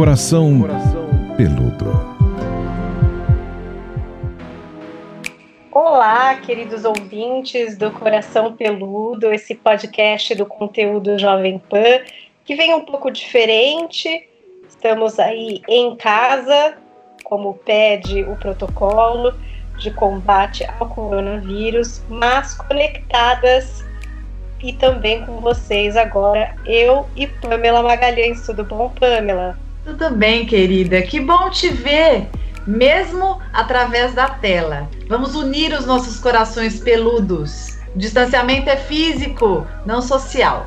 Coração Peludo. Olá, queridos ouvintes do Coração Peludo, esse podcast do conteúdo Jovem Pan, que vem um pouco diferente. Estamos aí em casa, como pede o protocolo de combate ao coronavírus, mas conectadas e também com vocês agora, eu e Pamela Magalhães. Tudo bom, Pamela? Tudo bem, querida. Que bom te ver, mesmo através da tela. Vamos unir os nossos corações peludos. O distanciamento é físico, não social.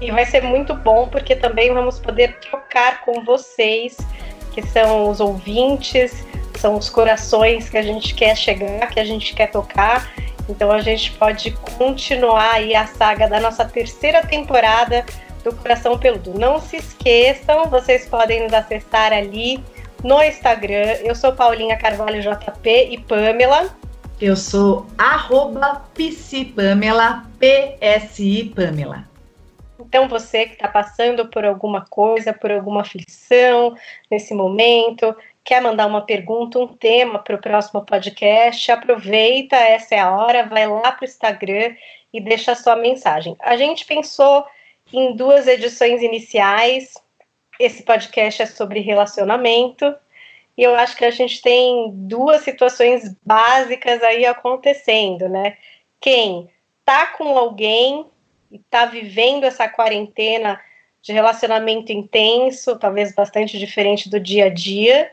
E vai ser muito bom porque também vamos poder trocar com vocês, que são os ouvintes, são os corações que a gente quer chegar, que a gente quer tocar. Então a gente pode continuar aí a saga da nossa terceira temporada do Coração Peludo. Não se esqueçam, vocês podem nos acessar ali no Instagram. Eu sou Paulinha Carvalho JP e Pamela. Eu sou arroba Pamela, PSI Pamela. Então, você que está passando por alguma coisa, por alguma aflição nesse momento, quer mandar uma pergunta, um tema para o próximo podcast, aproveita, essa é a hora, vai lá para o Instagram e deixa a sua mensagem. A gente pensou em duas edições iniciais. Esse podcast é sobre relacionamento. E eu acho que a gente tem duas situações básicas aí acontecendo, né? Quem tá com alguém e tá vivendo essa quarentena de relacionamento intenso, talvez bastante diferente do dia a dia,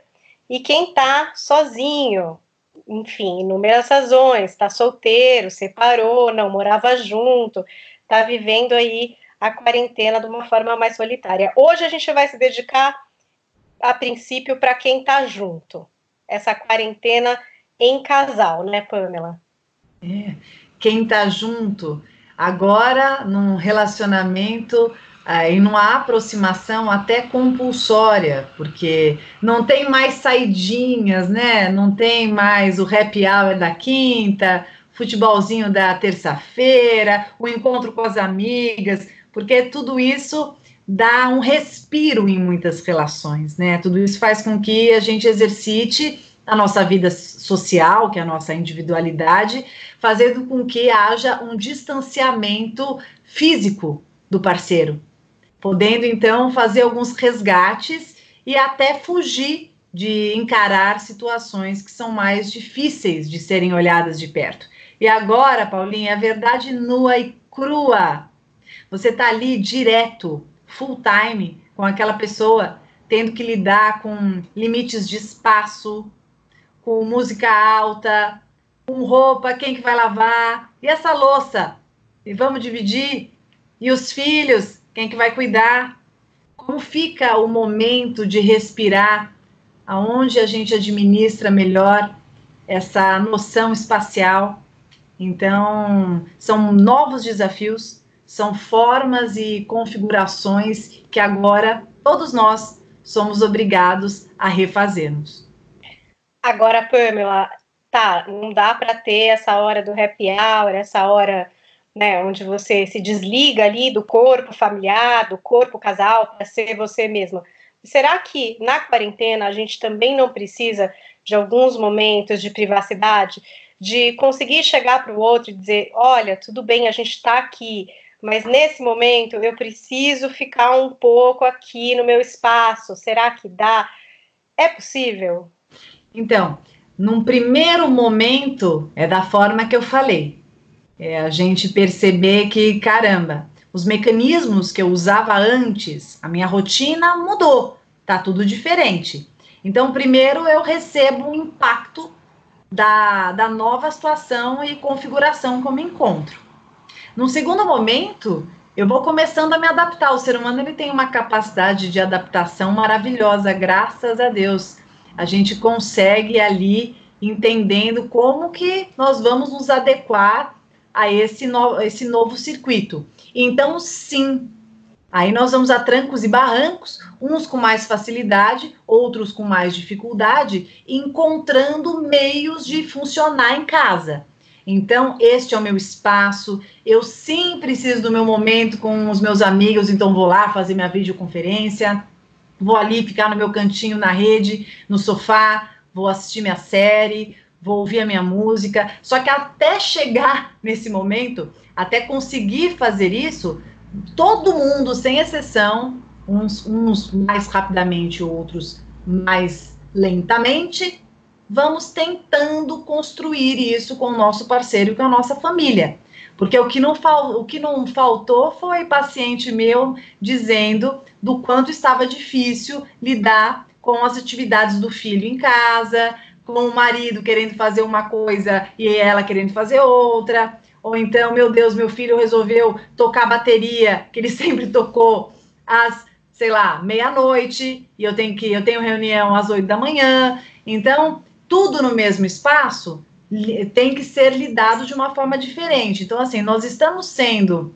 e quem tá sozinho, enfim, inúmeras razões, tá solteiro, separou, não morava junto, tá vivendo aí a quarentena de uma forma mais solitária. Hoje a gente vai se dedicar, a princípio, para quem está junto. Essa quarentena em casal, né, Pamela? É. Quem está junto agora num relacionamento e numa aproximação até compulsória, porque não tem mais saidinhas, né? Não tem mais o happy hour da quinta, futebolzinho da terça-feira, o encontro com as amigas porque tudo isso dá um respiro em muitas relações, né? Tudo isso faz com que a gente exercite a nossa vida social, que é a nossa individualidade, fazendo com que haja um distanciamento físico do parceiro, podendo então fazer alguns resgates e até fugir de encarar situações que são mais difíceis de serem olhadas de perto. E agora, Paulinha, a verdade nua e crua você está ali direto, full time, com aquela pessoa, tendo que lidar com limites de espaço, com música alta, com roupa, quem que vai lavar? E essa louça? E vamos dividir? E os filhos? Quem que vai cuidar? Como fica o momento de respirar? Aonde a gente administra melhor essa noção espacial? Então, são novos desafios são formas e configurações que agora todos nós somos obrigados a refazermos. Agora, Pamela, tá, não dá para ter essa hora do happy hour, essa hora né, onde você se desliga ali do corpo familiar, do corpo casal, para ser você mesma. Será que na quarentena a gente também não precisa de alguns momentos de privacidade, de conseguir chegar para o outro e dizer: olha, tudo bem, a gente está aqui, mas nesse momento eu preciso ficar um pouco aqui no meu espaço. Será que dá? É possível? Então, num primeiro momento, é da forma que eu falei. É a gente perceber que, caramba, os mecanismos que eu usava antes, a minha rotina mudou, tá tudo diferente. Então, primeiro eu recebo o impacto da, da nova situação e configuração como encontro. Num segundo momento, eu vou começando a me adaptar. O ser humano ele tem uma capacidade de adaptação maravilhosa, graças a Deus. A gente consegue ali entendendo como que nós vamos nos adequar a esse, no, esse novo circuito. Então, sim, aí nós vamos a trancos e barrancos, uns com mais facilidade, outros com mais dificuldade, encontrando meios de funcionar em casa. Então, este é o meu espaço. Eu sim preciso do meu momento com os meus amigos, então vou lá fazer minha videoconferência. vou ali ficar no meu cantinho na rede, no sofá, vou assistir minha série, vou ouvir a minha música. Só que até chegar nesse momento, até conseguir fazer isso, todo mundo, sem exceção, uns, uns mais rapidamente, outros mais lentamente, vamos tentando construir isso com o nosso parceiro e com a nossa família. Porque o que não, fal, o que não faltou foi paciente meu dizendo do quanto estava difícil lidar com as atividades do filho em casa, com o marido querendo fazer uma coisa e ela querendo fazer outra. Ou então, meu Deus, meu filho resolveu tocar bateria, que ele sempre tocou, às, sei lá, meia-noite, e eu tenho que eu tenho reunião às oito da manhã. Então, tudo no mesmo espaço tem que ser lidado de uma forma diferente. Então, assim, nós estamos sendo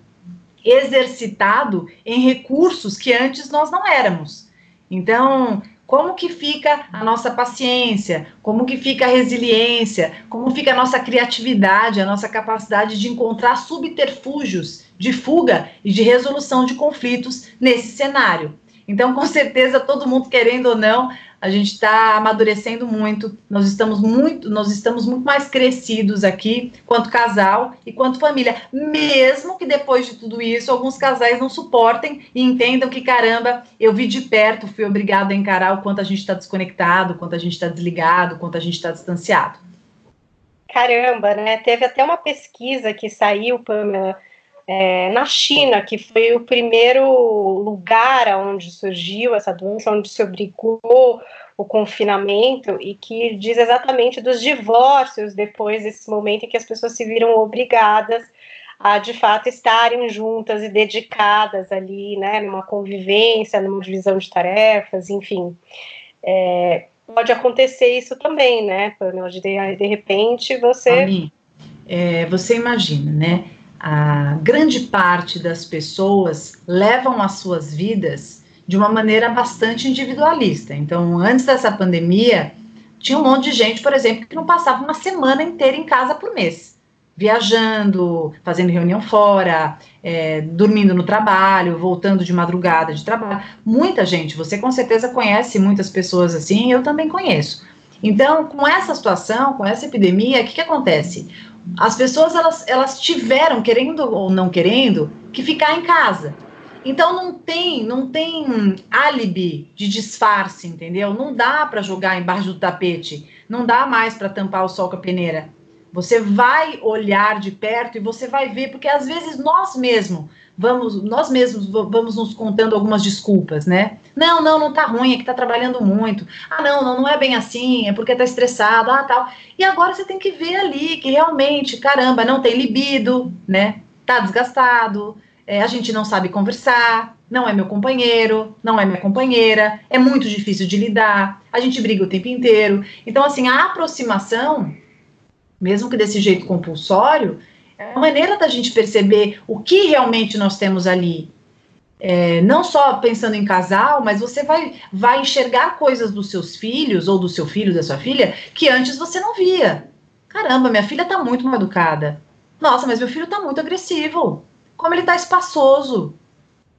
exercitado em recursos que antes nós não éramos. Então, como que fica a nossa paciência? Como que fica a resiliência? Como fica a nossa criatividade, a nossa capacidade de encontrar subterfúgios de fuga e de resolução de conflitos nesse cenário? Então, com certeza, todo mundo querendo ou não, a gente está amadurecendo muito, nós estamos muito, nós estamos muito mais crescidos aqui, quanto casal e quanto família. Mesmo que depois de tudo isso, alguns casais não suportem e entendam que, caramba, eu vi de perto, fui obrigado a encarar o quanto a gente está desconectado, o quanto a gente está desligado, o quanto a gente está distanciado. Caramba, né? Teve até uma pesquisa que saiu, Pamela é, na China, que foi o primeiro lugar onde surgiu essa doença, onde se obrigou o confinamento e que diz exatamente dos divórcios depois desse momento em que as pessoas se viram obrigadas a de fato estarem juntas e dedicadas ali, né, numa convivência, numa divisão de tarefas, enfim. É, pode acontecer isso também, né, Pamela, de, de repente você. é, você imagina, né? A grande parte das pessoas levam as suas vidas de uma maneira bastante individualista. Então, antes dessa pandemia, tinha um monte de gente, por exemplo, que não passava uma semana inteira em casa por mês, viajando, fazendo reunião fora, é, dormindo no trabalho, voltando de madrugada de trabalho. Muita gente, você com certeza conhece muitas pessoas assim, eu também conheço. Então, com essa situação, com essa epidemia, o que, que acontece? As pessoas elas, elas tiveram, querendo ou não querendo, que ficar em casa. Então não tem, não tem álibi de disfarce, entendeu? Não dá para jogar embaixo do tapete, não dá mais para tampar o sol com a peneira. Você vai olhar de perto e você vai ver, porque às vezes nós mesmos vamos, nós mesmos vamos nos contando algumas desculpas, né? Não, não, não tá ruim, é que tá trabalhando muito. Ah, não, não, não é bem assim, é porque tá estressado, ah, tal. E agora você tem que ver ali que realmente, caramba, não tem libido, né? Tá desgastado, é, a gente não sabe conversar, não é meu companheiro, não é minha companheira, é muito difícil de lidar, a gente briga o tempo inteiro. Então, assim, a aproximação, mesmo que desse jeito compulsório, é uma maneira da gente perceber o que realmente nós temos ali. É, não só pensando em casal, mas você vai, vai enxergar coisas dos seus filhos ou do seu filho, da sua filha, que antes você não via. Caramba, minha filha está muito mal educada. Nossa, mas meu filho está muito agressivo. Como ele está espaçoso.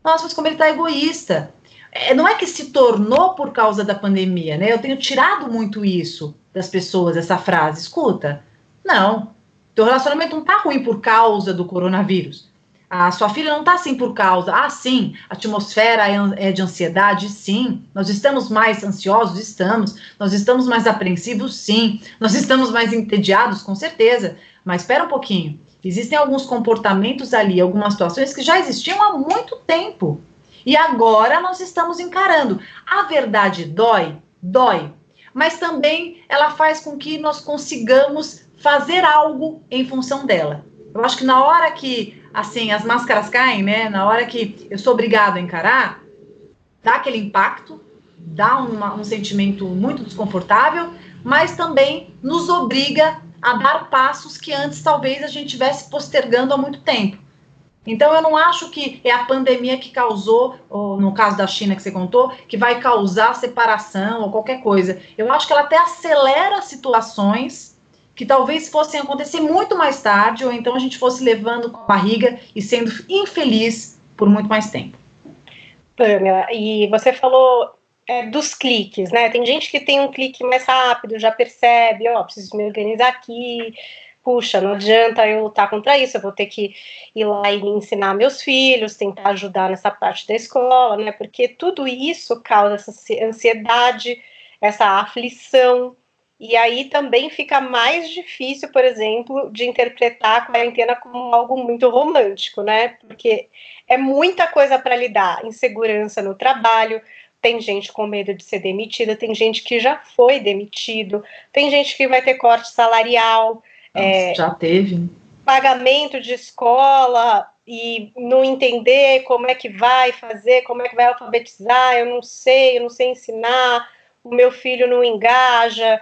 Nossa, mas como ele está egoísta. É, não é que se tornou por causa da pandemia, né? Eu tenho tirado muito isso das pessoas, essa frase. Escuta, não, teu relacionamento não tá ruim por causa do coronavírus. A sua filha não tá assim por causa. Ah, sim, a atmosfera é, é de ansiedade, sim. Nós estamos mais ansiosos, estamos. Nós estamos mais apreensivos, sim. Nós estamos mais entediados, com certeza. Mas espera um pouquinho. Existem alguns comportamentos ali, algumas situações que já existiam há muito tempo. E agora nós estamos encarando. A verdade dói, dói. Mas também ela faz com que nós consigamos fazer algo em função dela. Eu acho que na hora que, assim, as máscaras caem, né? Na hora que eu sou obrigado a encarar, dá aquele impacto, dá uma, um sentimento muito desconfortável, mas também nos obriga a dar passos que antes talvez a gente tivesse postergando há muito tempo. Então, eu não acho que é a pandemia que causou, ou no caso da China que você contou, que vai causar separação ou qualquer coisa. Eu acho que ela até acelera situações que talvez fossem acontecer muito mais tarde, ou então a gente fosse levando com a barriga e sendo infeliz por muito mais tempo. Pamela, e você falou é, dos cliques, né? Tem gente que tem um clique mais rápido, já percebe, ó, oh, preciso me organizar aqui, puxa, não adianta eu lutar contra isso, eu vou ter que ir lá e ensinar meus filhos, tentar ajudar nessa parte da escola, né? Porque tudo isso causa essa ansiedade, essa aflição, e aí também fica mais difícil, por exemplo, de interpretar a quarentena como algo muito romântico, né? Porque é muita coisa para lidar, insegurança no trabalho, tem gente com medo de ser demitida, tem gente que já foi demitido, tem gente que vai ter corte salarial. Nossa, é, já teve. Pagamento de escola e não entender como é que vai fazer, como é que vai alfabetizar, eu não sei, eu não sei ensinar, o meu filho não engaja,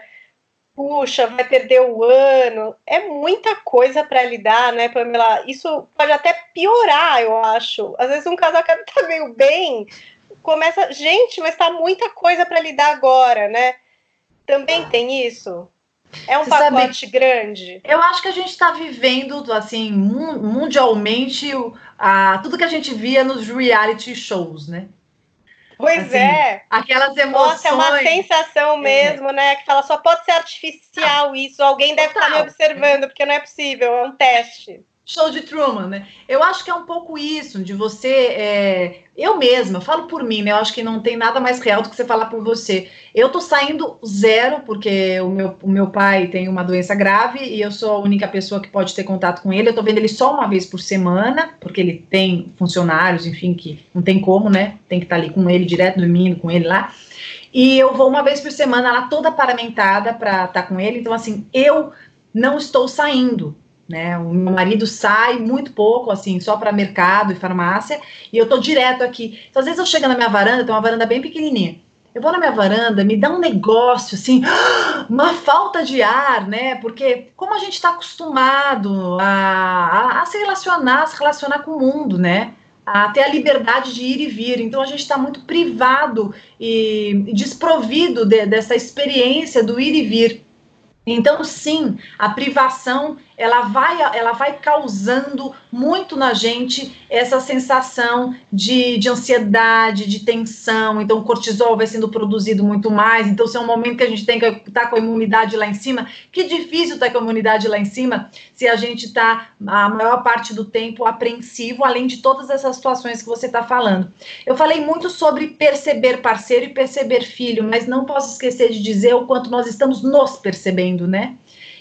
puxa, vai perder o ano. É muita coisa para lidar, né, Pamela? Isso pode até piorar, eu acho. Às vezes um casal que tá meio bem, começa, gente, mas tá muita coisa para lidar agora, né? Também tem isso. É um Você pacote sabe, grande. Eu acho que a gente está vivendo, assim, mundialmente, a, tudo que a gente via nos reality shows, né? Pois assim, é. Aquelas emoções. Nossa, é uma sensação é. mesmo, é. né? Que fala, só pode ser artificial isso. Alguém deve Total. estar me observando, porque não é possível, é um teste show de Truman, né? Eu acho que é um pouco isso, de você. É... Eu mesma, falo por mim, né? Eu acho que não tem nada mais real do que você falar por você. Eu tô saindo zero, porque o meu, o meu pai tem uma doença grave e eu sou a única pessoa que pode ter contato com ele. Eu tô vendo ele só uma vez por semana, porque ele tem funcionários, enfim, que não tem como, né? Tem que estar tá ali com ele direto, dormindo com ele lá. E eu vou uma vez por semana lá toda paramentada para estar tá com ele. Então, assim, eu não estou saindo né? O meu marido sai muito pouco, assim, só para mercado e farmácia, e eu tô direto aqui. Então, às vezes eu chego na minha varanda, tem uma varanda bem pequenininha. Eu vou na minha varanda, me dá um negócio assim, uma falta de ar, né? Porque como a gente está acostumado a, a, a, se relacionar, a se relacionar com o mundo, né? A ter a liberdade de ir e vir. Então a gente está muito privado e desprovido de, dessa experiência do ir e vir. Então, sim, a privação ela vai, ela vai causando muito na gente essa sensação de, de ansiedade, de tensão. Então, o cortisol vai sendo produzido muito mais. Então, se é um momento que a gente tem que estar tá com a imunidade lá em cima, que difícil estar tá com a imunidade lá em cima se a gente está a maior parte do tempo apreensivo, além de todas essas situações que você está falando. Eu falei muito sobre perceber parceiro e perceber filho, mas não posso esquecer de dizer o quanto nós estamos nos percebendo, né?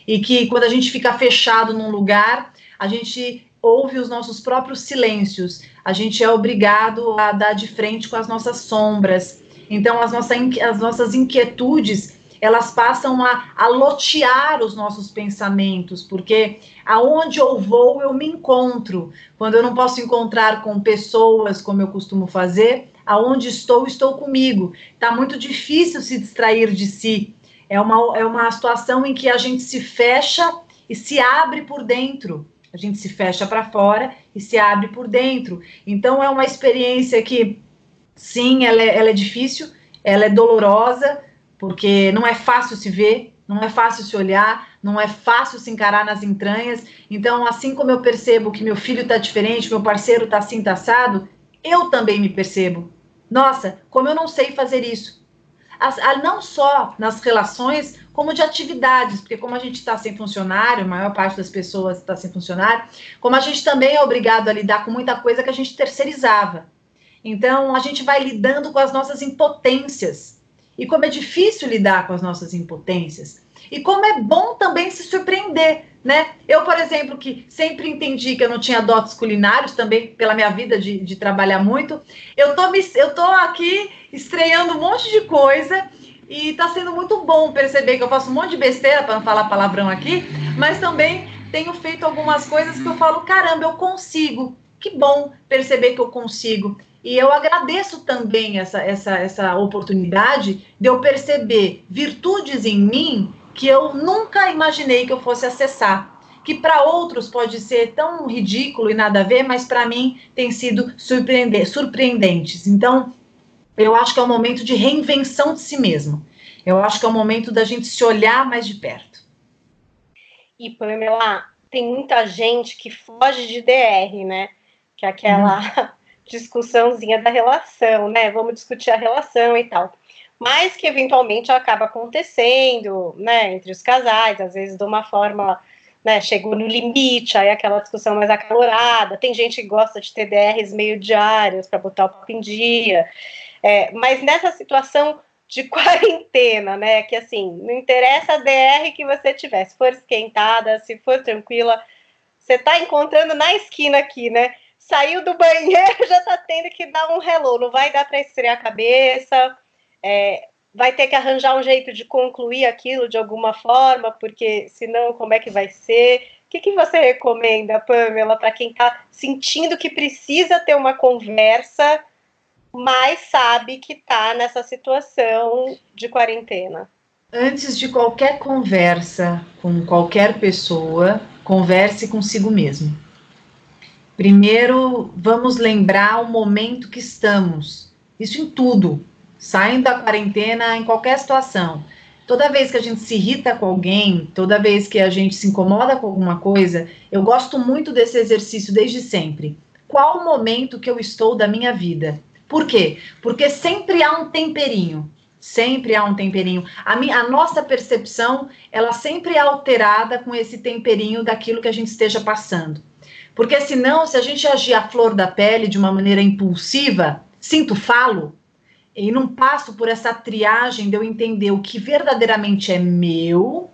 E que quando a gente fica fechado num lugar, a gente ouve os nossos próprios silêncios, a gente é obrigado a dar de frente com as nossas sombras. Então, as, nossa, as nossas inquietudes elas passam a, a lotear os nossos pensamentos, porque aonde eu vou, eu me encontro. Quando eu não posso encontrar com pessoas, como eu costumo fazer, aonde estou, estou comigo. Está muito difícil se distrair de si. É uma, é uma situação em que a gente se fecha e se abre por dentro. A gente se fecha para fora e se abre por dentro. Então é uma experiência que, sim, ela é, ela é difícil, ela é dolorosa, porque não é fácil se ver, não é fácil se olhar, não é fácil se encarar nas entranhas. Então, assim como eu percebo que meu filho está diferente, meu parceiro está assim, tá assado, eu também me percebo. Nossa, como eu não sei fazer isso não só nas relações, como de atividades, porque como a gente está sem funcionário, a maior parte das pessoas está sem funcionário, como a gente também é obrigado a lidar com muita coisa que a gente terceirizava. Então, a gente vai lidando com as nossas impotências. E como é difícil lidar com as nossas impotências. E como é bom também se surpreender, né? Eu, por exemplo, que sempre entendi que eu não tinha dotes culinários, também pela minha vida de, de trabalhar muito, eu tô, me, eu tô aqui estreando um monte de coisa e tá sendo muito bom perceber que eu faço um monte de besteira, para não falar palavrão aqui, mas também tenho feito algumas coisas que eu falo, caramba, eu consigo. Que bom perceber que eu consigo. E eu agradeço também essa, essa, essa oportunidade de eu perceber virtudes em mim que eu nunca imaginei que eu fosse acessar. Que para outros pode ser tão ridículo e nada a ver, mas para mim tem sido surpreendente, surpreendentes. Então, eu acho que é um momento de reinvenção de si mesmo. Eu acho que é um momento da gente se olhar mais de perto. E, Pamela, tem muita gente que foge de DR, né? Que é aquela uhum. discussãozinha da relação, né? Vamos discutir a relação e tal. Mas que eventualmente acaba acontecendo, né, entre os casais, às vezes de uma forma, né, chegou no limite, aí aquela discussão mais acalorada, tem gente que gosta de ter DRs meio diários para botar o papo em dia, é, mas nessa situação de quarentena, né, que assim, não interessa a DR que você tiver, se for esquentada, se for tranquila, você tá encontrando na esquina aqui, né, saiu do banheiro, já tá tendo que dar um hello, não vai dar para estrear a cabeça, é, vai ter que arranjar um jeito de concluir aquilo de alguma forma, porque senão como é que vai ser? O que, que você recomenda, Pamela, para quem está sentindo que precisa ter uma conversa, mas sabe que está nessa situação de quarentena? Antes de qualquer conversa com qualquer pessoa, converse consigo mesmo. Primeiro, vamos lembrar o momento que estamos. Isso em tudo, saindo da quarentena em qualquer situação. Toda vez que a gente se irrita com alguém, toda vez que a gente se incomoda com alguma coisa, eu gosto muito desse exercício desde sempre. Qual o momento que eu estou da minha vida? Por quê? Porque sempre há um temperinho. Sempre há um temperinho. A, minha, a nossa percepção, ela sempre é alterada com esse temperinho daquilo que a gente esteja passando. Porque senão, se a gente agir à flor da pele de uma maneira impulsiva, sinto falo, e não passo por essa triagem de eu entender o que verdadeiramente é meu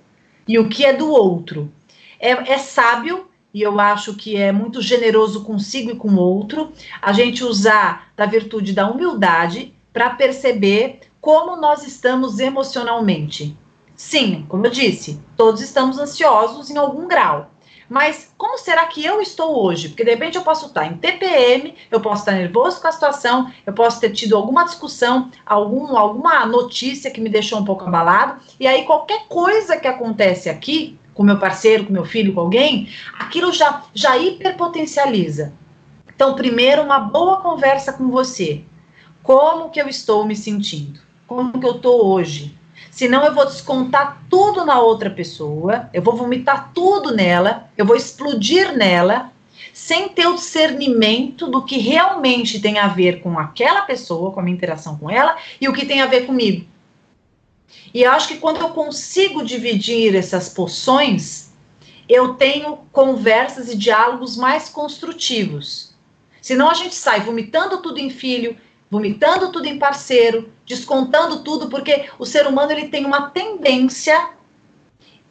e o que é do outro. É, é sábio e eu acho que é muito generoso consigo e com o outro a gente usar da virtude da humildade para perceber como nós estamos emocionalmente. Sim, como eu disse, todos estamos ansiosos em algum grau. Mas como será que eu estou hoje? Porque de repente eu posso estar em TPM, eu posso estar nervoso com a situação, eu posso ter tido alguma discussão, algum, alguma notícia que me deixou um pouco abalado, e aí qualquer coisa que acontece aqui, com meu parceiro, com meu filho, com alguém, aquilo já, já hiperpotencializa. Então, primeiro, uma boa conversa com você. Como que eu estou me sentindo? Como que eu estou hoje? Senão eu vou descontar tudo na outra pessoa, eu vou vomitar tudo nela, eu vou explodir nela, sem ter o discernimento do que realmente tem a ver com aquela pessoa, com a minha interação com ela, e o que tem a ver comigo. E eu acho que quando eu consigo dividir essas poções, eu tenho conversas e diálogos mais construtivos. Senão a gente sai vomitando tudo em filho, vomitando tudo em parceiro, descontando tudo, porque o ser humano ele tem uma tendência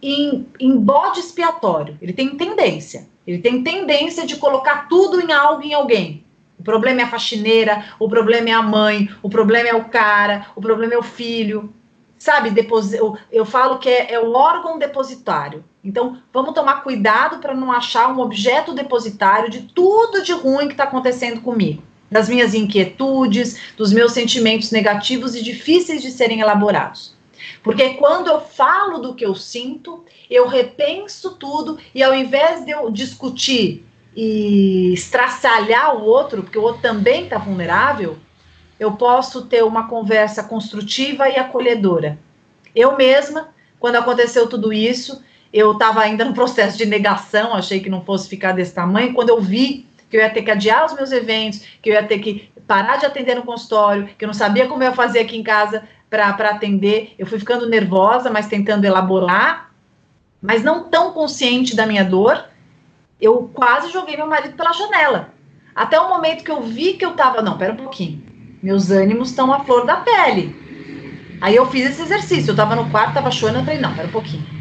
em, em bode expiatório. Ele tem tendência. Ele tem tendência de colocar tudo em algo, em alguém. O problema é a faxineira, o problema é a mãe, o problema é o cara, o problema é o filho. Sabe, eu, eu falo que é, é o órgão depositário. Então, vamos tomar cuidado para não achar um objeto depositário de tudo de ruim que está acontecendo comigo das minhas inquietudes, dos meus sentimentos negativos e difíceis de serem elaborados. Porque quando eu falo do que eu sinto, eu repenso tudo e ao invés de eu discutir e estraçalhar o outro, porque o outro também está vulnerável, eu posso ter uma conversa construtiva e acolhedora. Eu mesma, quando aconteceu tudo isso, eu estava ainda no processo de negação, achei que não fosse ficar desse tamanho. Quando eu vi que eu ia ter que adiar os meus eventos, que eu ia ter que parar de atender no consultório, que eu não sabia como eu ia fazer aqui em casa para atender. Eu fui ficando nervosa, mas tentando elaborar, mas não tão consciente da minha dor. Eu quase joguei meu marido pela janela. Até o momento que eu vi que eu tava, não, pera um pouquinho. Meus ânimos estão à flor da pele. Aí eu fiz esse exercício. Eu tava no quarto, tava chorando, eu falei, não, pera um pouquinho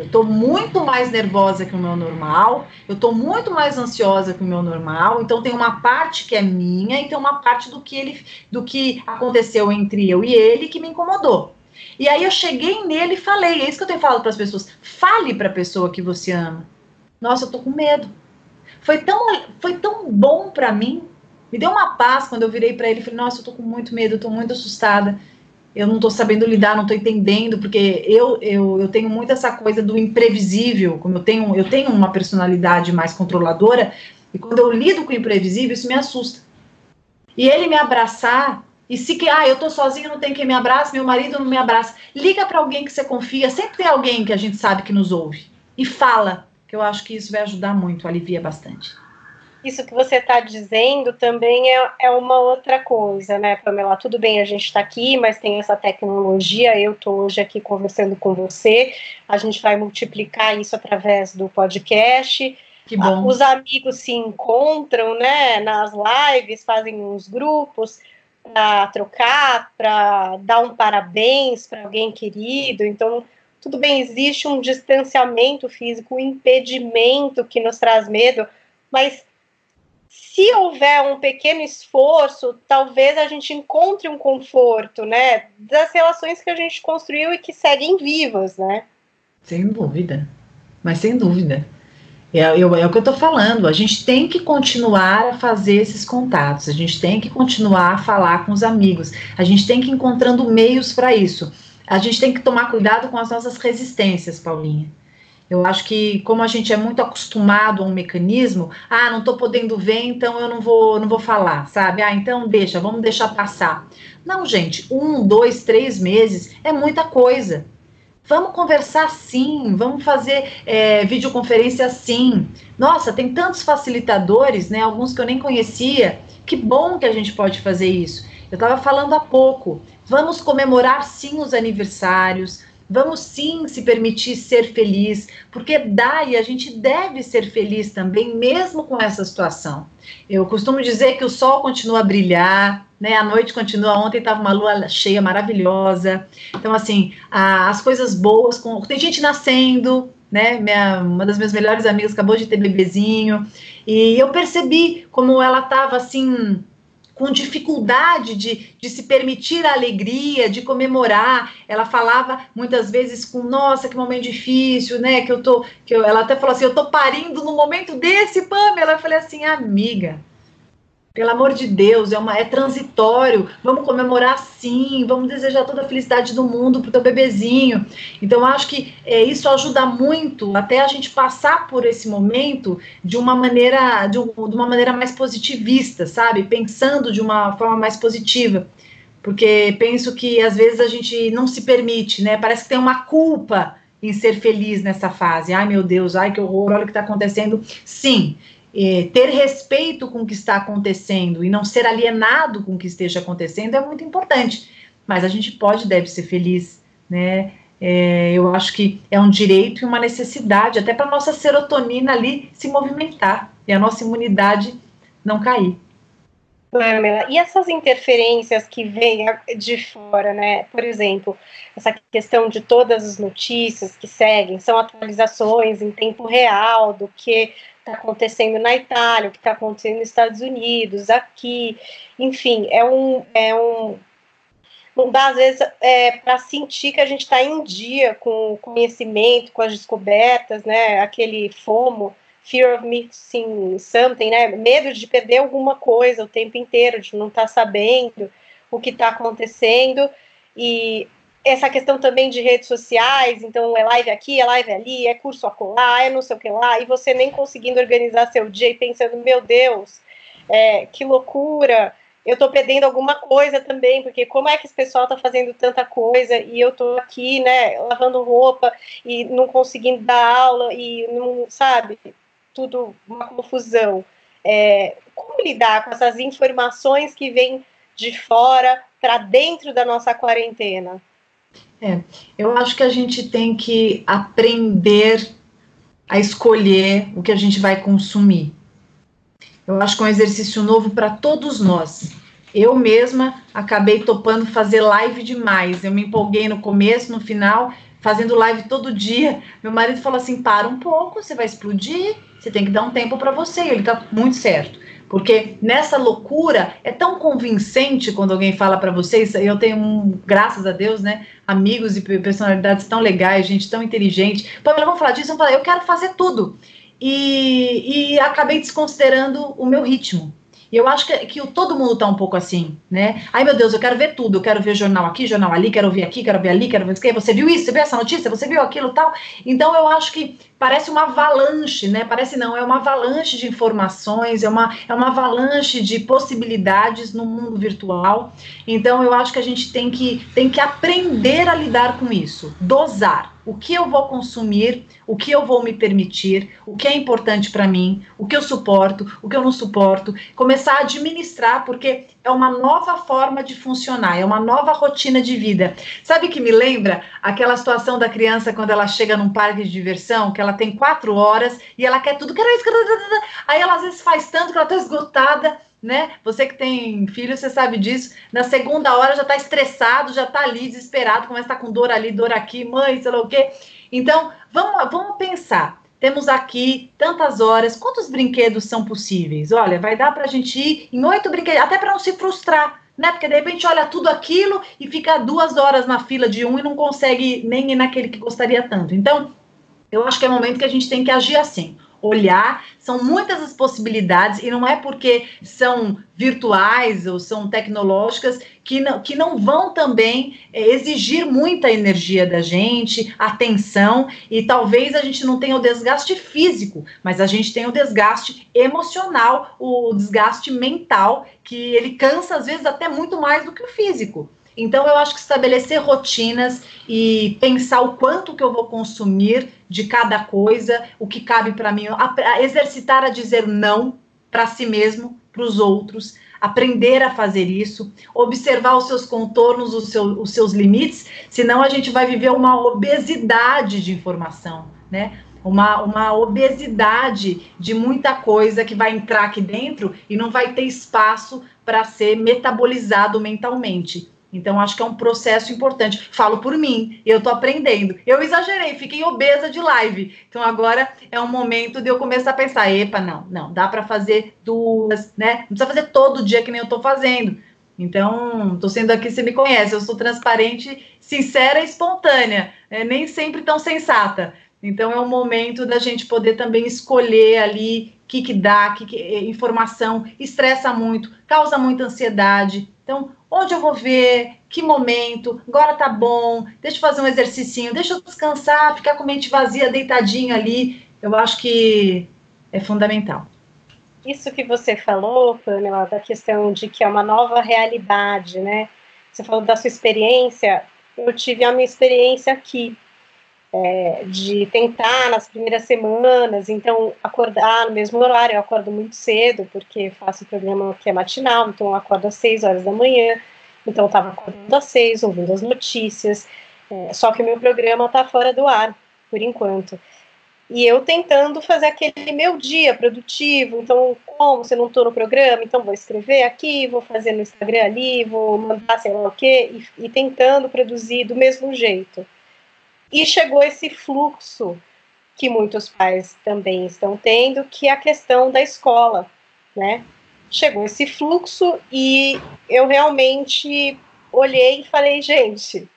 eu estou muito mais nervosa que o meu normal, eu estou muito mais ansiosa que o meu normal, então tem uma parte que é minha e tem uma parte do que ele do que aconteceu entre eu e ele que me incomodou. E aí eu cheguei nele e falei, é isso que eu tenho falado para as pessoas, fale para a pessoa que você ama. Nossa, eu tô com medo. Foi tão foi tão bom para mim. Me deu uma paz quando eu virei para ele e falei: "Nossa, eu tô com muito medo, eu tô muito assustada" eu não estou sabendo lidar, não estou entendendo, porque eu, eu, eu tenho muito essa coisa do imprevisível, como eu tenho, eu tenho uma personalidade mais controladora, e quando eu lido com o imprevisível, isso me assusta. E ele me abraçar, e se que, ah, eu estou sozinho, não tem quem me abrace, meu marido não me abraça, liga para alguém que você confia, sempre tem alguém que a gente sabe que nos ouve, e fala, que eu acho que isso vai ajudar muito, alivia bastante. Isso que você está dizendo também é, é uma outra coisa, né, Pamela? Tudo bem, a gente está aqui, mas tem essa tecnologia. Eu estou hoje aqui conversando com você. A gente vai multiplicar isso através do podcast. Que bom. Os amigos se encontram, né, nas lives, fazem uns grupos para trocar, para dar um parabéns para alguém querido. Então, tudo bem, existe um distanciamento físico, um impedimento que nos traz medo, mas se houver um pequeno esforço, talvez a gente encontre um conforto, né, das relações que a gente construiu e que seguem vivas, né? Sem dúvida, mas sem dúvida. É, eu, é o que eu estou falando. A gente tem que continuar a fazer esses contatos, a gente tem que continuar a falar com os amigos, a gente tem que ir encontrando meios para isso. A gente tem que tomar cuidado com as nossas resistências, Paulinha. Eu acho que como a gente é muito acostumado a um mecanismo, ah, não estou podendo ver, então eu não vou, não vou falar, sabe? Ah, então deixa, vamos deixar passar. Não, gente, um, dois, três meses é muita coisa. Vamos conversar sim, vamos fazer é, videoconferência sim. Nossa, tem tantos facilitadores, né? Alguns que eu nem conhecia. Que bom que a gente pode fazer isso. Eu estava falando há pouco. Vamos comemorar sim os aniversários, Vamos sim se permitir ser feliz, porque dá e a gente deve ser feliz também, mesmo com essa situação. Eu costumo dizer que o sol continua a brilhar, né? A noite continua. Ontem estava uma lua cheia maravilhosa. Então, assim, a, as coisas boas. Com, tem gente nascendo, né? Minha, uma das minhas melhores amigas acabou de ter bebezinho. E eu percebi como ela estava assim com dificuldade de, de se permitir a alegria, de comemorar. Ela falava muitas vezes com, nossa, que momento difícil, né? Que eu tô. Que eu, ela até falou assim: eu tô parindo no momento desse, Pamela. Eu falei assim, amiga, pelo amor de Deus, é, uma, é transitório. Vamos comemorar sim, vamos desejar toda a felicidade do mundo pro teu bebezinho. Então, acho que é, isso ajuda muito até a gente passar por esse momento de uma maneira, de, um, de uma maneira mais positivista, sabe? Pensando de uma forma mais positiva. Porque penso que às vezes a gente não se permite, né? Parece que tem uma culpa em ser feliz nessa fase. Ai, meu Deus, ai, que horror, olha o que está acontecendo. Sim, é, ter respeito com o que está acontecendo e não ser alienado com o que esteja acontecendo é muito importante. Mas a gente pode, deve ser feliz, né? É, eu acho que é um direito e uma necessidade, até para a nossa serotonina ali se movimentar e a nossa imunidade não cair. Pamela, e essas interferências que vêm de fora, né? Por exemplo, essa questão de todas as notícias que seguem são atualizações em tempo real do que está acontecendo na Itália, o que está acontecendo nos Estados Unidos, aqui, enfim, é um, é um não dá às vezes é, para sentir que a gente está em dia com o conhecimento, com as descobertas, né? Aquele FOMO, fear of missing something, né? Medo de perder alguma coisa o tempo inteiro, de não estar tá sabendo o que está acontecendo e essa questão também de redes sociais, então é live aqui, é live ali, é curso acolá, é não sei o que lá, e você nem conseguindo organizar seu dia e pensando, meu Deus, é, que loucura, eu tô perdendo alguma coisa também, porque como é que esse pessoal tá fazendo tanta coisa e eu tô aqui, né, lavando roupa e não conseguindo dar aula e não, sabe, tudo uma confusão. É, como lidar com essas informações que vêm de fora para dentro da nossa quarentena? É, eu acho que a gente tem que aprender a escolher o que a gente vai consumir. Eu acho que é um exercício novo para todos nós. Eu mesma acabei topando fazer live demais. Eu me empolguei no começo, no final, fazendo live todo dia. Meu marido falou assim: para um pouco, você vai explodir, você tem que dar um tempo para você. E ele está muito certo. Porque nessa loucura é tão convincente quando alguém fala para vocês. Eu tenho, um, graças a Deus, né, amigos e personalidades tão legais, gente tão inteligente. Pamela, vamos falar disso? Vamos falar, eu quero fazer tudo. E, e acabei desconsiderando o meu ritmo. E eu acho que, que todo mundo tá um pouco assim, né? Ai, meu Deus, eu quero ver tudo. Eu quero ver jornal aqui, jornal ali, quero ver aqui, quero ver ali, quero ver. Você viu isso? Você viu essa notícia? Você viu aquilo tal? Então, eu acho que parece uma avalanche, né? Parece não, é uma avalanche de informações, é uma, é uma avalanche de possibilidades no mundo virtual. Então eu acho que a gente tem que, tem que aprender a lidar com isso, dosar o que eu vou consumir, o que eu vou me permitir, o que é importante para mim, o que eu suporto, o que eu não suporto, começar a administrar, porque é uma nova forma de funcionar, é uma nova rotina de vida. Sabe que me lembra aquela situação da criança quando ela chega num parque de diversão, que ela tem quatro horas e ela quer tudo, quer isso, aí ela às vezes faz tanto que ela está esgotada né? Você que tem filho, você sabe disso. Na segunda hora já está estressado, já está ali desesperado, começa a estar tá com dor ali, dor aqui, mãe, sei lá o quê. Então, vamos, vamos pensar. Temos aqui tantas horas, quantos brinquedos são possíveis? Olha, vai dar para a gente ir em oito brinquedos, até para não se frustrar, né? Porque de repente olha tudo aquilo e fica duas horas na fila de um e não consegue nem ir naquele que gostaria tanto. Então, eu acho que é o momento que a gente tem que agir assim olhar, são muitas as possibilidades, e não é porque são virtuais ou são tecnológicas que não, que não vão também é, exigir muita energia da gente, atenção, e talvez a gente não tenha o desgaste físico, mas a gente tem o desgaste emocional, o desgaste mental, que ele cansa às vezes até muito mais do que o físico. Então, eu acho que estabelecer rotinas e pensar o quanto que eu vou consumir de cada coisa, o que cabe para mim, a, a exercitar a dizer não para si mesmo, para os outros, aprender a fazer isso, observar os seus contornos, os, seu, os seus limites, senão a gente vai viver uma obesidade de informação, né? Uma, uma obesidade de muita coisa que vai entrar aqui dentro e não vai ter espaço para ser metabolizado mentalmente. Então, acho que é um processo importante. Falo por mim, eu tô aprendendo. Eu exagerei, fiquei obesa de live. Então, agora é um momento de eu começar a pensar: epa, não, não, dá para fazer duas, né? Não precisa fazer todo dia que nem eu tô fazendo. Então, tô sendo aqui, você me conhece, eu sou transparente, sincera e espontânea, é, nem sempre tão sensata. Então, é um momento da gente poder também escolher ali o que, que dá, que, que informação, estressa muito, causa muita ansiedade. Então, Onde eu vou ver? Que momento? Agora tá bom. Deixa eu fazer um exercício, deixa eu descansar, ficar com a mente vazia, deitadinho ali. Eu acho que é fundamental. Isso que você falou, Pamela, da questão de que é uma nova realidade, né? Você falou da sua experiência. Eu tive a minha experiência aqui, é, de tentar nas primeiras semanas, então acordar no mesmo horário, eu acordo muito cedo, porque faço o programa que é matinal, então eu acordo às 6 horas da manhã, então eu estava acordando às 6, ouvindo as notícias, é, só que o meu programa está fora do ar, por enquanto. E eu tentando fazer aquele meu dia produtivo, então, como? Eu não estou no programa, então vou escrever aqui, vou fazer no Instagram ali, vou mandar sei lá o quê, e, e tentando produzir do mesmo jeito. E chegou esse fluxo que muitos pais também estão tendo, que é a questão da escola, né? Chegou esse fluxo e eu realmente olhei e falei, gente,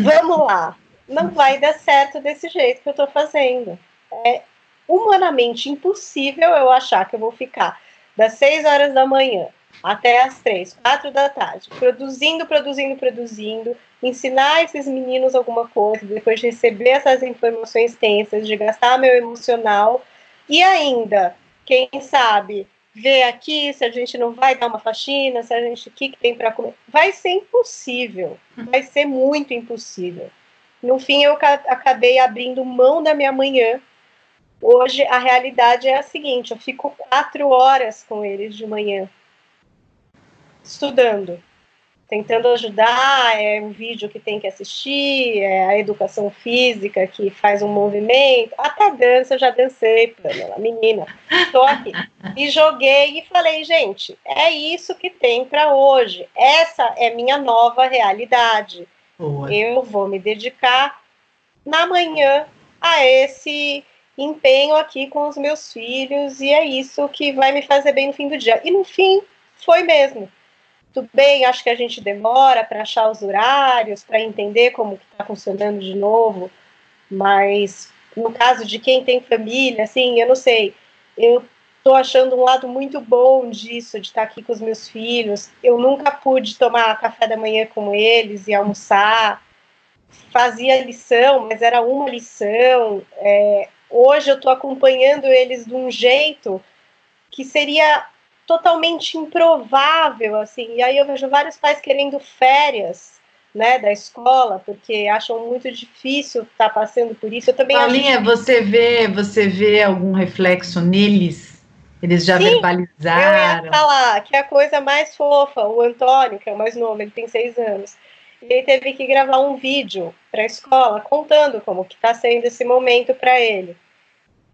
vamos lá, não vai dar certo desse jeito que eu estou fazendo. É humanamente impossível eu achar que eu vou ficar das 6 horas da manhã até as três, quatro da tarde, produzindo, produzindo, produzindo, ensinar esses meninos alguma coisa, depois de receber essas informações tensas, de gastar meu emocional e ainda, quem sabe, ver aqui se a gente não vai dar uma faxina, se a gente o que, que tem para comer, vai ser impossível, vai ser muito impossível. No fim, eu acabei abrindo mão da minha manhã. Hoje a realidade é a seguinte: eu fico quatro horas com eles de manhã estudando, tentando ajudar, é um vídeo que tem que assistir, é a educação física que faz um movimento, até dança eu já dancei, Pamela, menina, estou aqui. E joguei e falei, gente, é isso que tem para hoje, essa é minha nova realidade. Boa. Eu vou me dedicar na manhã a esse empenho aqui com os meus filhos e é isso que vai me fazer bem no fim do dia. E no fim, foi mesmo. Tudo bem, acho que a gente demora para achar os horários, para entender como está funcionando de novo, mas no caso de quem tem família, assim, eu não sei, eu estou achando um lado muito bom disso, de estar tá aqui com os meus filhos. Eu nunca pude tomar café da manhã com eles e almoçar. Fazia lição, mas era uma lição. É, hoje eu estou acompanhando eles de um jeito que seria totalmente improvável, assim. E aí eu vejo vários pais querendo férias, né, da escola, porque acham muito difícil estar tá passando por isso. Eu também Paulinha, acho... você vê, você vê algum reflexo neles? Eles já Sim, verbalizaram. Eu ia falar que é a coisa mais fofa, o Antônio, que é o mais novo, ele tem seis anos. Ele teve que gravar um vídeo para a escola contando como que está sendo esse momento para ele.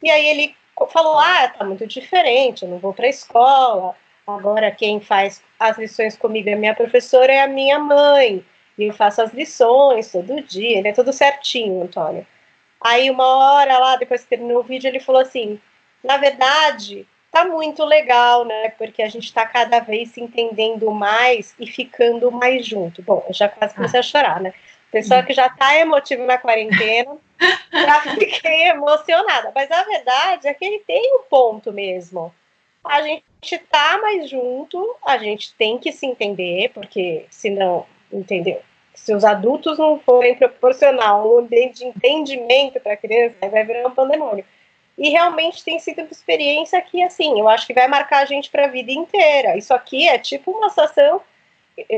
E aí ele falou: ah, tá muito diferente, eu não vou para a escola. Agora quem faz as lições comigo é minha professora, é a minha mãe. E eu faço as lições todo dia, ele é tudo certinho, Antônio. Aí uma hora lá, depois que terminou o vídeo, ele falou assim: na verdade, tá muito legal, né? Porque a gente está cada vez se entendendo mais e ficando mais junto. Bom, eu já quase comecei a chorar, né? Pessoa que já está emotiva na quarentena, já fiquei emocionada. Mas a verdade é que ele tem um ponto mesmo. A gente tá mais junto, a gente tem que se entender, porque senão, entendeu? Se os adultos não forem proporcionar um ambiente de entendimento para a criança, vai virar um pandemônio. E realmente tem sido uma experiência que, assim, eu acho que vai marcar a gente para a vida inteira. Isso aqui é tipo uma situação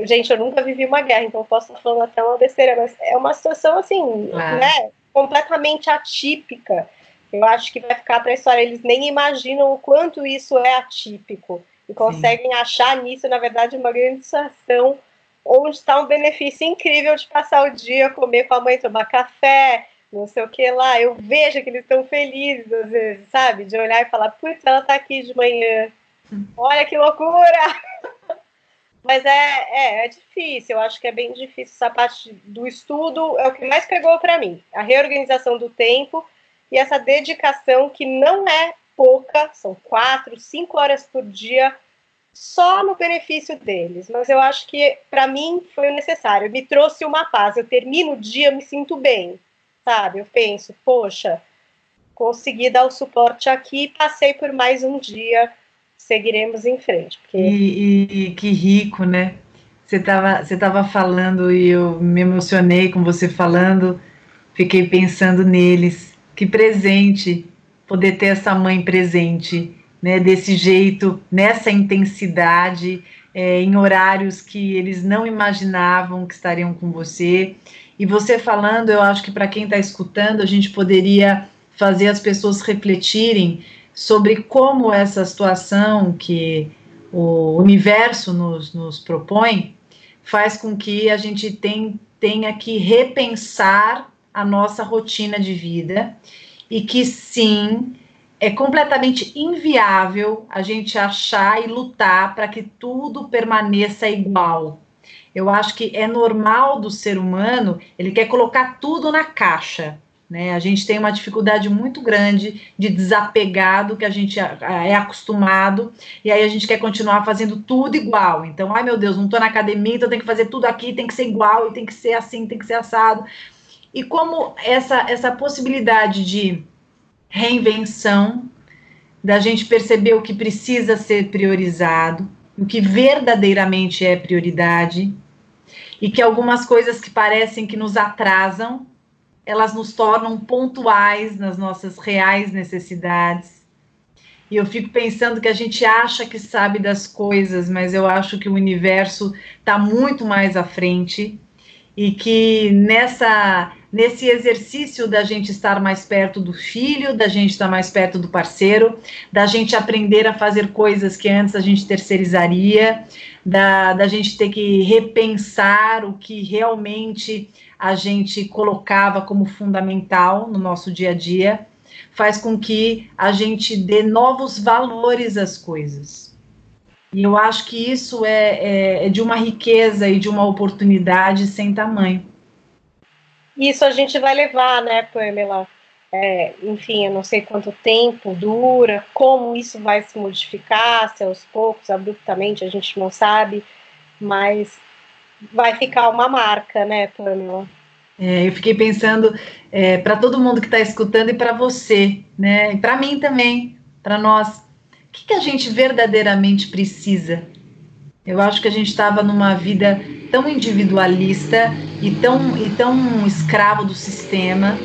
gente, eu nunca vivi uma guerra, então posso estar falando até uma besteira, mas é uma situação assim, ah. né, completamente atípica. Eu acho que vai ficar para a história. Eles nem imaginam o quanto isso é atípico e conseguem Sim. achar nisso, na verdade, uma grande situação onde está um benefício incrível de passar o dia, comer com a mãe, tomar café, não sei o que lá. Eu vejo que eles estão felizes às vezes, sabe? De olhar e falar, putz, ela está aqui de manhã. Hum. Olha que loucura! Mas é, é, é, difícil, eu acho que é bem difícil essa parte do estudo, é o que mais pegou para mim. A reorganização do tempo e essa dedicação que não é pouca, são quatro, cinco horas por dia, só no benefício deles. Mas eu acho que para mim foi necessário, me trouxe uma paz. Eu termino o dia, me sinto bem, sabe? Eu penso, poxa, consegui dar o suporte aqui, passei por mais um dia seguiremos em frente. Porque... E, e, que rico, né? Você estava você tava falando e eu me emocionei com você falando, fiquei pensando neles. Que presente poder ter essa mãe presente, né? Desse jeito, nessa intensidade, é, em horários que eles não imaginavam que estariam com você. E você falando, eu acho que para quem está escutando, a gente poderia fazer as pessoas refletirem sobre como essa situação que o universo nos, nos propõe faz com que a gente tem, tenha que repensar a nossa rotina de vida e que sim é completamente inviável a gente achar e lutar para que tudo permaneça igual. Eu acho que é normal do ser humano, ele quer colocar tudo na caixa. Né? A gente tem uma dificuldade muito grande de desapegar do que a gente é acostumado, e aí a gente quer continuar fazendo tudo igual. Então, ai meu Deus, não estou na academia, então tem que fazer tudo aqui, tem que ser igual, e tem que ser assim, tem que ser assado. E como essa, essa possibilidade de reinvenção, da gente perceber o que precisa ser priorizado, o que verdadeiramente é prioridade, e que algumas coisas que parecem que nos atrasam, elas nos tornam pontuais nas nossas reais necessidades. E eu fico pensando que a gente acha que sabe das coisas, mas eu acho que o universo está muito mais à frente e que nessa nesse exercício da gente estar mais perto do filho, da gente estar mais perto do parceiro, da gente aprender a fazer coisas que antes a gente terceirizaria, da, da gente ter que repensar o que realmente a gente colocava como fundamental no nosso dia a dia, faz com que a gente dê novos valores às coisas. E eu acho que isso é, é, é de uma riqueza e de uma oportunidade sem tamanho. Isso a gente vai levar, né, Pamela? É, enfim, eu não sei quanto tempo dura, como isso vai se modificar, se aos poucos, abruptamente, a gente não sabe, mas vai ficar uma marca, né, Pamela? É, eu fiquei pensando é, para todo mundo que está escutando e para você, né? E para mim também, para nós. O que, que a gente verdadeiramente precisa? Eu acho que a gente estava numa vida tão individualista e tão, e tão escravo do sistema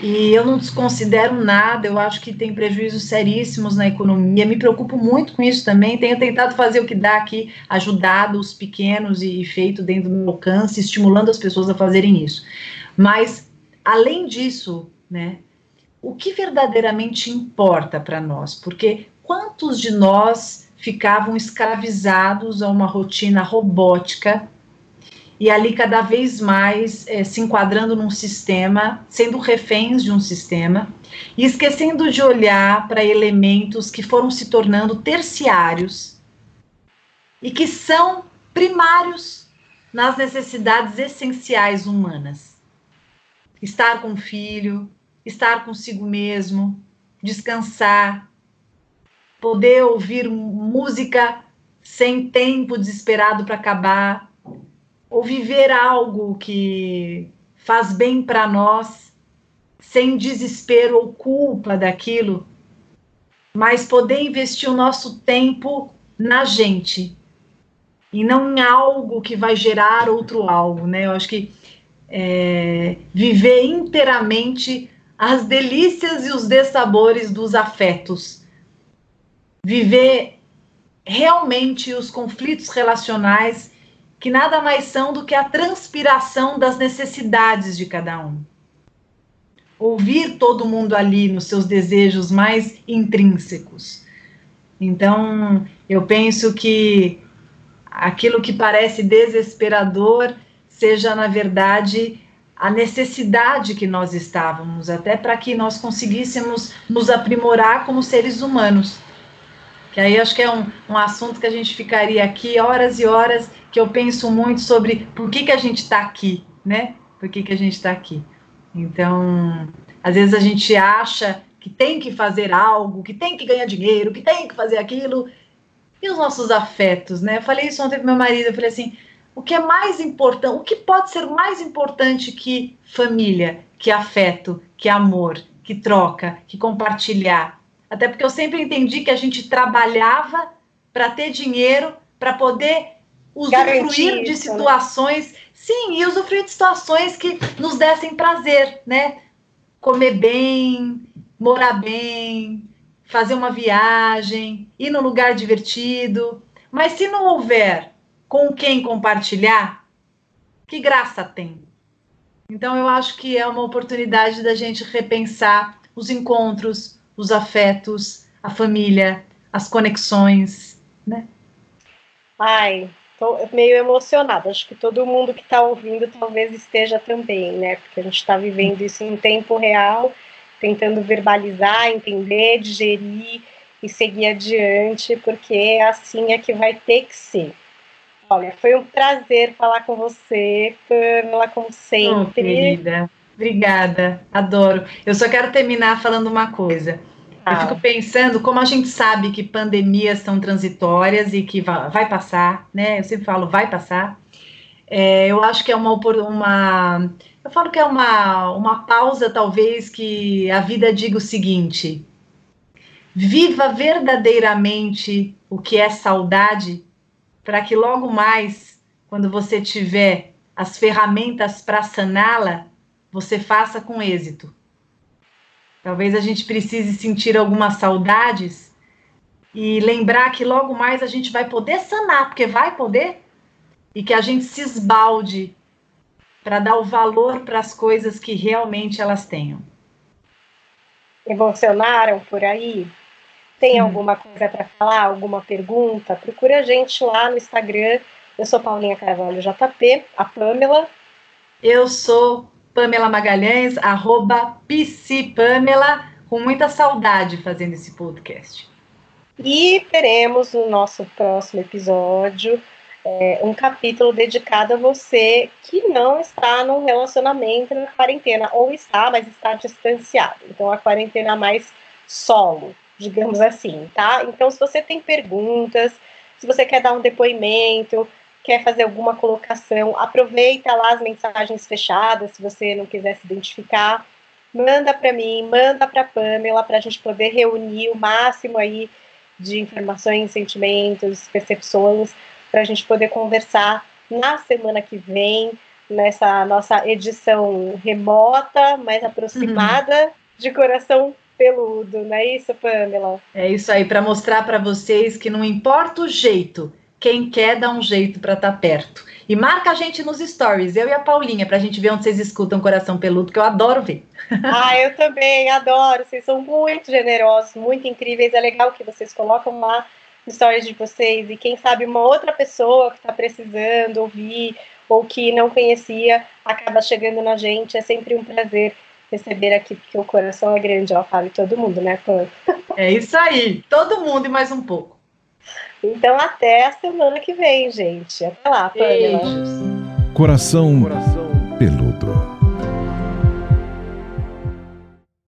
E eu não desconsidero nada, eu acho que tem prejuízos seríssimos na economia, me preocupo muito com isso também. Tenho tentado fazer o que dá aqui, ajudado os pequenos e feito dentro do meu alcance, estimulando as pessoas a fazerem isso. Mas, além disso, né, o que verdadeiramente importa para nós? Porque quantos de nós ficavam escravizados a uma rotina robótica e ali cada vez mais é, se enquadrando num sistema, sendo reféns de um sistema, e esquecendo de olhar para elementos que foram se tornando terciários e que são primários nas necessidades essenciais humanas. Estar com o filho, estar consigo mesmo, descansar, poder ouvir música sem tempo desesperado para acabar, ou viver algo que faz bem para nós, sem desespero ou culpa daquilo, mas poder investir o nosso tempo na gente e não em algo que vai gerar outro algo, né? Eu acho que é, viver inteiramente as delícias e os dessabores dos afetos, viver realmente os conflitos relacionais que nada mais são do que a transpiração das necessidades de cada um. Ouvir todo mundo ali nos seus desejos mais intrínsecos. Então, eu penso que aquilo que parece desesperador seja, na verdade, a necessidade que nós estávamos, até para que nós conseguíssemos nos aprimorar como seres humanos. Que aí acho que é um, um assunto que a gente ficaria aqui horas e horas que eu penso muito sobre por que, que a gente está aqui, né? Por que, que a gente está aqui. Então, às vezes a gente acha que tem que fazer algo, que tem que ganhar dinheiro, que tem que fazer aquilo. E os nossos afetos, né? Eu falei isso ontem com meu marido, eu falei assim, o que é mais importante, o que pode ser mais importante que família, que afeto, que amor, que troca, que compartilhar? Até porque eu sempre entendi que a gente trabalhava para ter dinheiro, para poder usufruir de né? situações, né? sim, e usufruir de situações que nos dessem prazer, né? Comer bem, morar bem, fazer uma viagem, ir num lugar divertido. Mas se não houver com quem compartilhar, que graça tem? Então eu acho que é uma oportunidade da gente repensar os encontros, os afetos, a família, as conexões, né? Ai, Estou meio emocionada. Acho que todo mundo que está ouvindo talvez esteja também, né? Porque a gente está vivendo isso em tempo real, tentando verbalizar, entender, digerir e seguir adiante, porque assim é que vai ter que ser. Olha, foi um prazer falar com você, Pamela, como sempre. Oh, querida, obrigada, adoro. Eu só quero terminar falando uma coisa. Eu ah. fico pensando como a gente sabe que pandemias são transitórias e que vai, vai passar, né? Eu sempre falo, vai passar. É, eu acho que é uma, uma. Eu falo que é uma, uma pausa, talvez, que a vida diga o seguinte: viva verdadeiramente o que é saudade, para que logo mais, quando você tiver as ferramentas para saná-la, você faça com êxito. Talvez a gente precise sentir algumas saudades e lembrar que logo mais a gente vai poder sanar, porque vai poder, e que a gente se esbalde para dar o valor para as coisas que realmente elas tenham. Emocionaram por aí? Tem hum. alguma coisa para falar? Alguma pergunta? Procura a gente lá no Instagram. Eu sou Paulinha Carvalho JP, a Pamela. Eu sou Pamela Magalhães, arroba Pamela, com muita saudade fazendo esse podcast. E teremos no nosso próximo episódio é, um capítulo dedicado a você que não está num relacionamento na quarentena, ou está, mas está distanciado. Então, a quarentena mais solo, digamos assim, tá? Então, se você tem perguntas, se você quer dar um depoimento, quer fazer alguma colocação, aproveita lá as mensagens fechadas, se você não quiser se identificar, manda para mim, manda para a Pamela, para a gente poder reunir o máximo aí de informações, sentimentos, percepções, para a gente poder conversar na semana que vem nessa nossa edição remota, mais aproximada, uhum. de coração peludo, não é isso, Pamela? É isso aí, para mostrar para vocês que não importa o jeito, quem quer dá um jeito para estar tá perto. E marca a gente nos stories, eu e a Paulinha, para a gente ver onde vocês escutam Coração Peludo, que eu adoro ver. Ah, eu também adoro. Vocês são muito generosos, muito incríveis. É legal que vocês colocam lá stories de vocês e quem sabe uma outra pessoa que está precisando ouvir ou que não conhecia acaba chegando na gente. É sempre um prazer receber aqui, porque o coração é grande, ó, Fábio, todo mundo, né, Fã? É isso aí, todo mundo e mais um pouco. Então até a semana que vem, gente. Até lá, Pamela. Coração, coração.